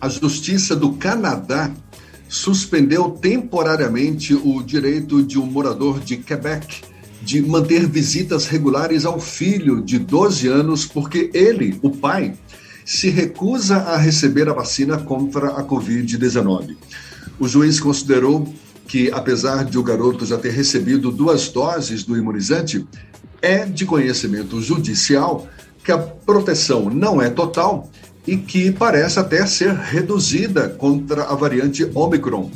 a Justiça do Canadá suspendeu temporariamente o direito de um morador de Quebec de manter visitas regulares ao filho de 12 anos, porque ele, o pai, se recusa a receber a vacina contra a Covid-19. O juiz considerou que, apesar de o garoto já ter recebido duas doses do imunizante, é de conhecimento judicial que a proteção não é total e que parece até ser reduzida contra a variante Omicron,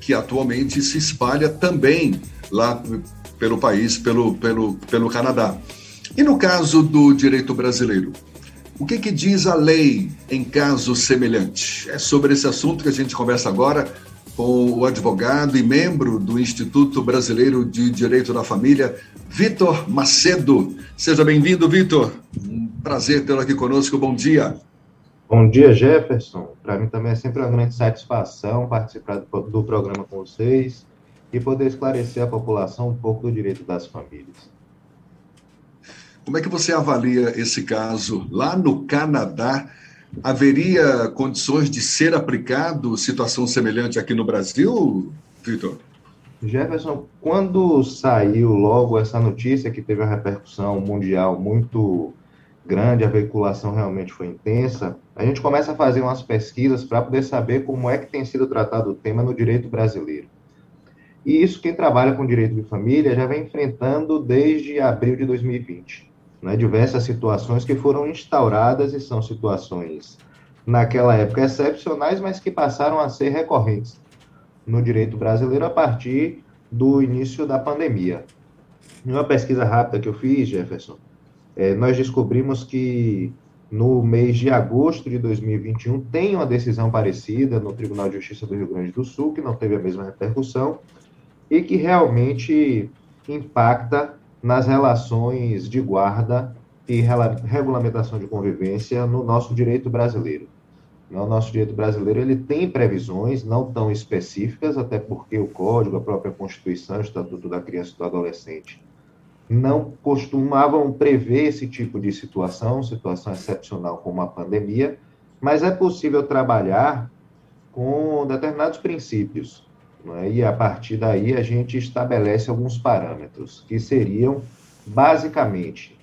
que atualmente se espalha também lá pelo país, pelo, pelo, pelo Canadá. E no caso do direito brasileiro? O que, que diz a lei em caso semelhante? É sobre esse assunto que a gente conversa agora com o advogado e membro do Instituto Brasileiro de Direito da Família, Vitor Macedo. Seja bem-vindo, Vitor. Um prazer tê-lo aqui conosco. Bom dia. Bom dia, Jefferson. Para mim também é sempre uma grande satisfação participar do programa com vocês e poder esclarecer à população um pouco do direito das famílias. Como é que você avalia esse caso lá no Canadá? Haveria condições de ser aplicado situação semelhante aqui no Brasil, Vitor? Jefferson, quando saiu logo essa notícia que teve uma repercussão mundial muito grande, a veiculação realmente foi intensa, a gente começa a fazer umas pesquisas para poder saber como é que tem sido tratado o tema no direito brasileiro. E isso quem trabalha com direito de família já vem enfrentando desde abril de 2020. Né? Diversas situações que foram instauradas e são situações, naquela época, excepcionais, mas que passaram a ser recorrentes no direito brasileiro a partir do início da pandemia. Em uma pesquisa rápida que eu fiz, Jefferson, é, nós descobrimos que no mês de agosto de 2021 tem uma decisão parecida no Tribunal de Justiça do Rio Grande do Sul, que não teve a mesma repercussão, e que realmente impacta nas relações de guarda e regulamentação de convivência no nosso direito brasileiro. O nosso direito brasileiro ele tem previsões não tão específicas, até porque o Código, a própria Constituição, o Estatuto da Criança e do Adolescente, não costumavam prever esse tipo de situação, situação excepcional como a pandemia, mas é possível trabalhar com determinados princípios. É? E a partir daí a gente estabelece alguns parâmetros, que seriam, basicamente,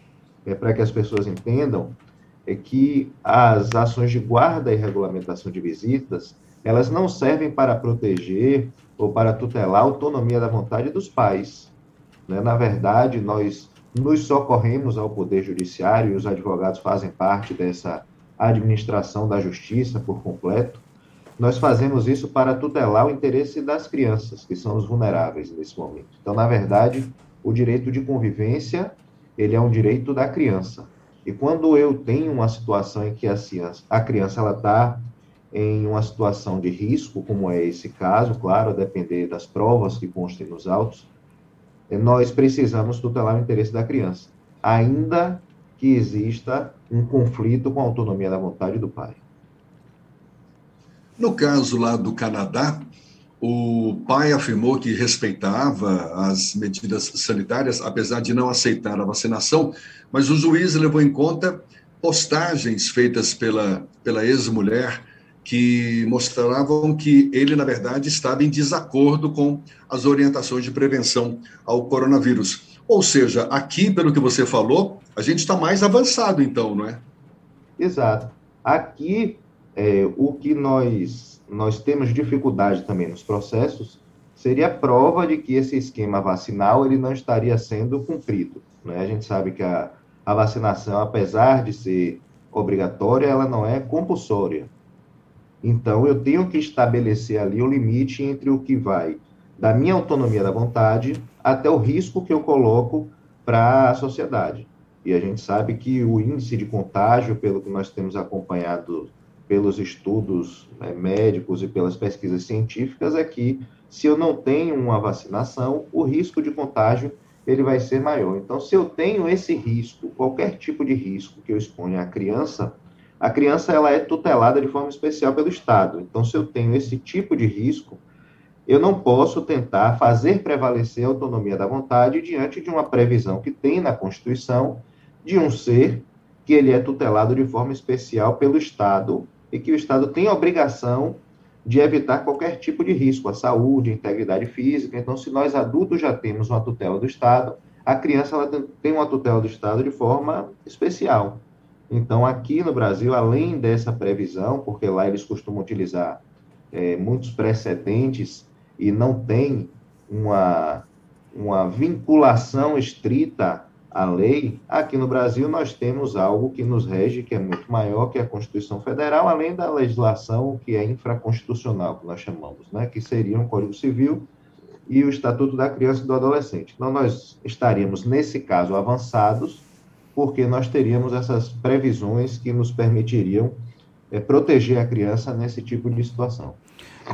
é, para que as pessoas entendam, é que as ações de guarda e regulamentação de visitas, elas não servem para proteger ou para tutelar a autonomia da vontade dos pais, né? Na verdade, nós nos socorremos ao Poder Judiciário e os advogados fazem parte dessa administração da justiça por completo. Nós fazemos isso para tutelar o interesse das crianças, que são os vulneráveis nesse momento. Então, na verdade, o direito de convivência, ele é um direito da criança. E quando eu tenho uma situação em que a, ciência, a criança ela está em uma situação de risco, como é esse caso, claro, a depender das provas que constem nos autos, nós precisamos tutelar o interesse da criança, ainda que exista um conflito com a autonomia da vontade do pai. No caso lá do Canadá, o pai afirmou que respeitava as medidas sanitárias, apesar de não aceitar a vacinação, mas o juiz levou em conta postagens feitas pela, pela ex-mulher que mostravam que ele, na verdade, estava em desacordo com as orientações de prevenção ao coronavírus. Ou seja, aqui, pelo que você falou, a gente está mais avançado, então, não é? Exato. Aqui, é, o que nós, nós temos dificuldade também nos processos seria a prova de que esse esquema vacinal ele não estaria sendo cumprido. Né? A gente sabe que a, a vacinação, apesar de ser obrigatória, ela não é compulsória. Então, eu tenho que estabelecer ali o limite entre o que vai da minha autonomia da vontade até o risco que eu coloco para a sociedade. E a gente sabe que o índice de contágio, pelo que nós temos acompanhado pelos estudos né, médicos e pelas pesquisas científicas, é que se eu não tenho uma vacinação, o risco de contágio ele vai ser maior. Então, se eu tenho esse risco, qualquer tipo de risco que eu exponha à criança, a criança ela é tutelada de forma especial pelo Estado. Então, se eu tenho esse tipo de risco, eu não posso tentar fazer prevalecer a autonomia da vontade diante de uma previsão que tem na Constituição de um ser que ele é tutelado de forma especial pelo Estado e que o Estado tem a obrigação de evitar qualquer tipo de risco à saúde, à integridade física. Então, se nós adultos já temos uma tutela do Estado, a criança ela tem uma tutela do Estado de forma especial. Então, aqui no Brasil, além dessa previsão, porque lá eles costumam utilizar é, muitos precedentes e não tem uma, uma vinculação estrita à lei, aqui no Brasil nós temos algo que nos rege, que é muito maior que a Constituição Federal, além da legislação que é infraconstitucional, que nós chamamos, né, que seria o Código Civil e o Estatuto da Criança e do Adolescente. Então, nós estaríamos, nesse caso, avançados, porque nós teríamos essas previsões que nos permitiriam é, proteger a criança nesse tipo de situação.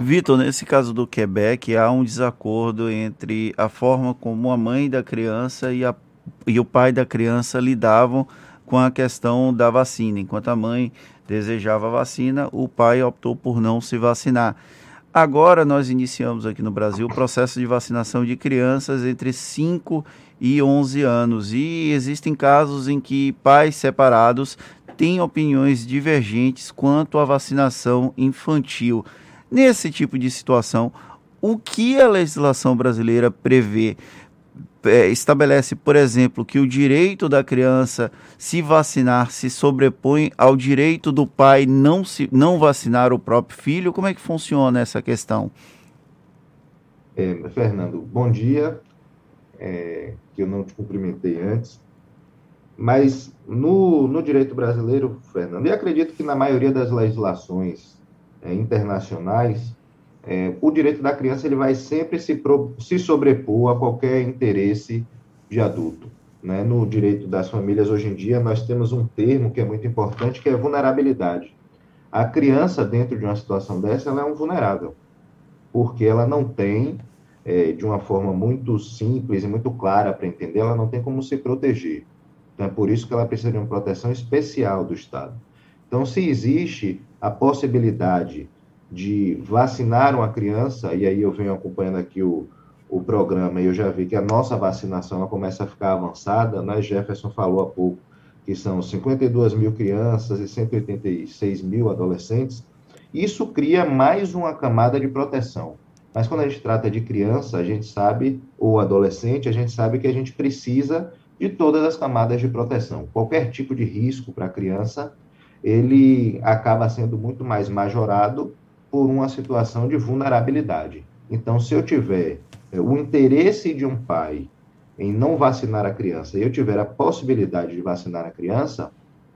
Vitor, nesse caso do Quebec, há um desacordo entre a forma como a mãe da criança e, a, e o pai da criança lidavam com a questão da vacina. Enquanto a mãe desejava a vacina, o pai optou por não se vacinar. Agora nós iniciamos aqui no Brasil o processo de vacinação de crianças entre 5 e 11 anos e existem casos em que pais separados têm opiniões divergentes quanto à vacinação infantil. Nesse tipo de situação, o que a legislação brasileira prevê? É, estabelece, por exemplo, que o direito da criança se vacinar se sobrepõe ao direito do pai não, se, não vacinar o próprio filho? Como é que funciona essa questão? É, Fernando, bom dia. É, que eu não te cumprimentei antes. Mas no, no direito brasileiro, Fernando, e acredito que na maioria das legislações é, internacionais, é, o direito da criança ele vai sempre se, pro, se sobrepor a qualquer interesse de adulto. Né? No direito das famílias, hoje em dia, nós temos um termo que é muito importante, que é vulnerabilidade. A criança, dentro de uma situação dessa, ela é um vulnerável, porque ela não tem, é, de uma forma muito simples e muito clara para entender, ela não tem como se proteger. Então, é por isso que ela precisa de uma proteção especial do Estado. Então, se existe a possibilidade de vacinar uma criança, e aí eu venho acompanhando aqui o, o programa e eu já vi que a nossa vacinação ela começa a ficar avançada, né? Jefferson falou há pouco que são 52 mil crianças e 186 mil adolescentes. Isso cria mais uma camada de proteção. Mas quando a gente trata de criança, a gente sabe, ou adolescente, a gente sabe que a gente precisa de todas as camadas de proteção. Qualquer tipo de risco para a criança, ele acaba sendo muito mais majorado por uma situação de vulnerabilidade. Então, se eu tiver é, o interesse de um pai em não vacinar a criança e eu tiver a possibilidade de vacinar a criança,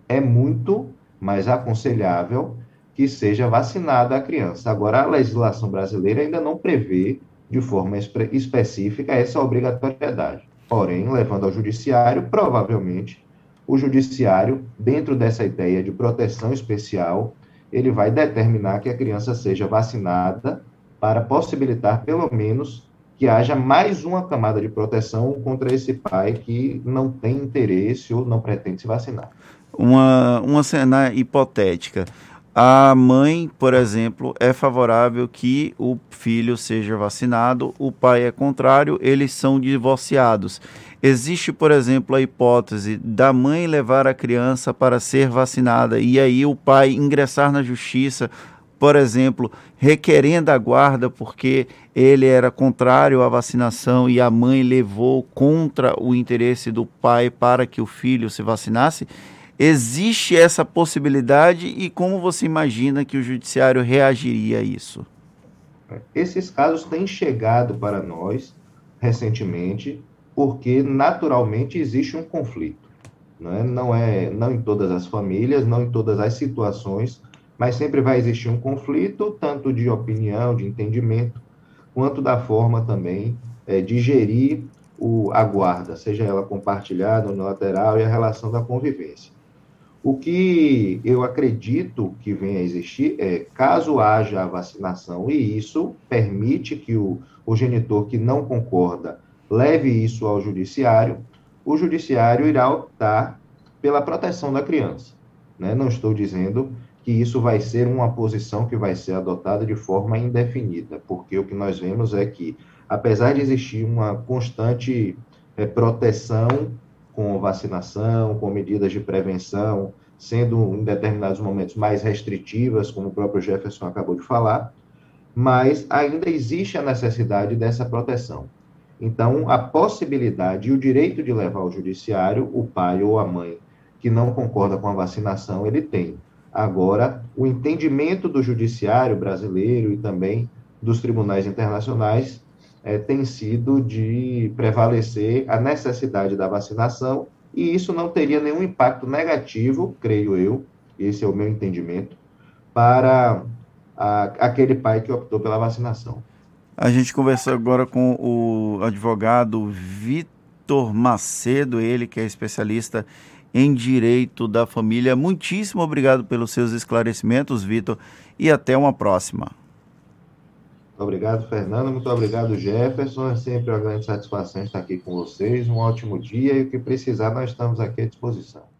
é muito mais aconselhável que seja vacinada a criança. Agora, a legislação brasileira ainda não prevê de forma espe específica essa obrigatoriedade. Porém, levando ao judiciário, provavelmente o judiciário, dentro dessa ideia de proteção especial, ele vai determinar que a criança seja vacinada para possibilitar, pelo menos, que haja mais uma camada de proteção contra esse pai que não tem interesse ou não pretende se vacinar. Uma, uma cena hipotética. A mãe, por exemplo, é favorável que o filho seja vacinado, o pai é contrário, eles são divorciados. Existe, por exemplo, a hipótese da mãe levar a criança para ser vacinada e aí o pai ingressar na justiça, por exemplo, requerendo a guarda porque ele era contrário à vacinação e a mãe levou contra o interesse do pai para que o filho se vacinasse. Existe essa possibilidade e como você imagina que o judiciário reagiria a isso? Esses casos têm chegado para nós recentemente, porque naturalmente existe um conflito. Não é, não é não em todas as famílias, não em todas as situações, mas sempre vai existir um conflito, tanto de opinião, de entendimento, quanto da forma também é, de gerir o, a guarda, seja ela compartilhada ou lateral, e a relação da convivência. O que eu acredito que venha a existir é, caso haja a vacinação e isso permite que o, o genitor que não concorda leve isso ao judiciário, o judiciário irá optar pela proteção da criança. Né? Não estou dizendo que isso vai ser uma posição que vai ser adotada de forma indefinida, porque o que nós vemos é que, apesar de existir uma constante é, proteção com vacinação, com medidas de prevenção, sendo em determinados momentos mais restritivas, como o próprio Jefferson acabou de falar, mas ainda existe a necessidade dessa proteção. Então, a possibilidade e o direito de levar ao judiciário o pai ou a mãe que não concorda com a vacinação, ele tem. Agora, o entendimento do judiciário brasileiro e também dos tribunais internacionais é, tem sido de prevalecer a necessidade da vacinação e isso não teria nenhum impacto negativo, creio eu, esse é o meu entendimento, para a, aquele pai que optou pela vacinação. A gente conversou agora com o advogado Vitor Macedo, ele que é especialista em direito da família. Muitíssimo obrigado pelos seus esclarecimentos, Vitor, e até uma próxima. Obrigado, Fernando. Muito obrigado, Jefferson. É sempre uma grande satisfação estar aqui com vocês. Um ótimo dia e o que precisar, nós estamos aqui à disposição.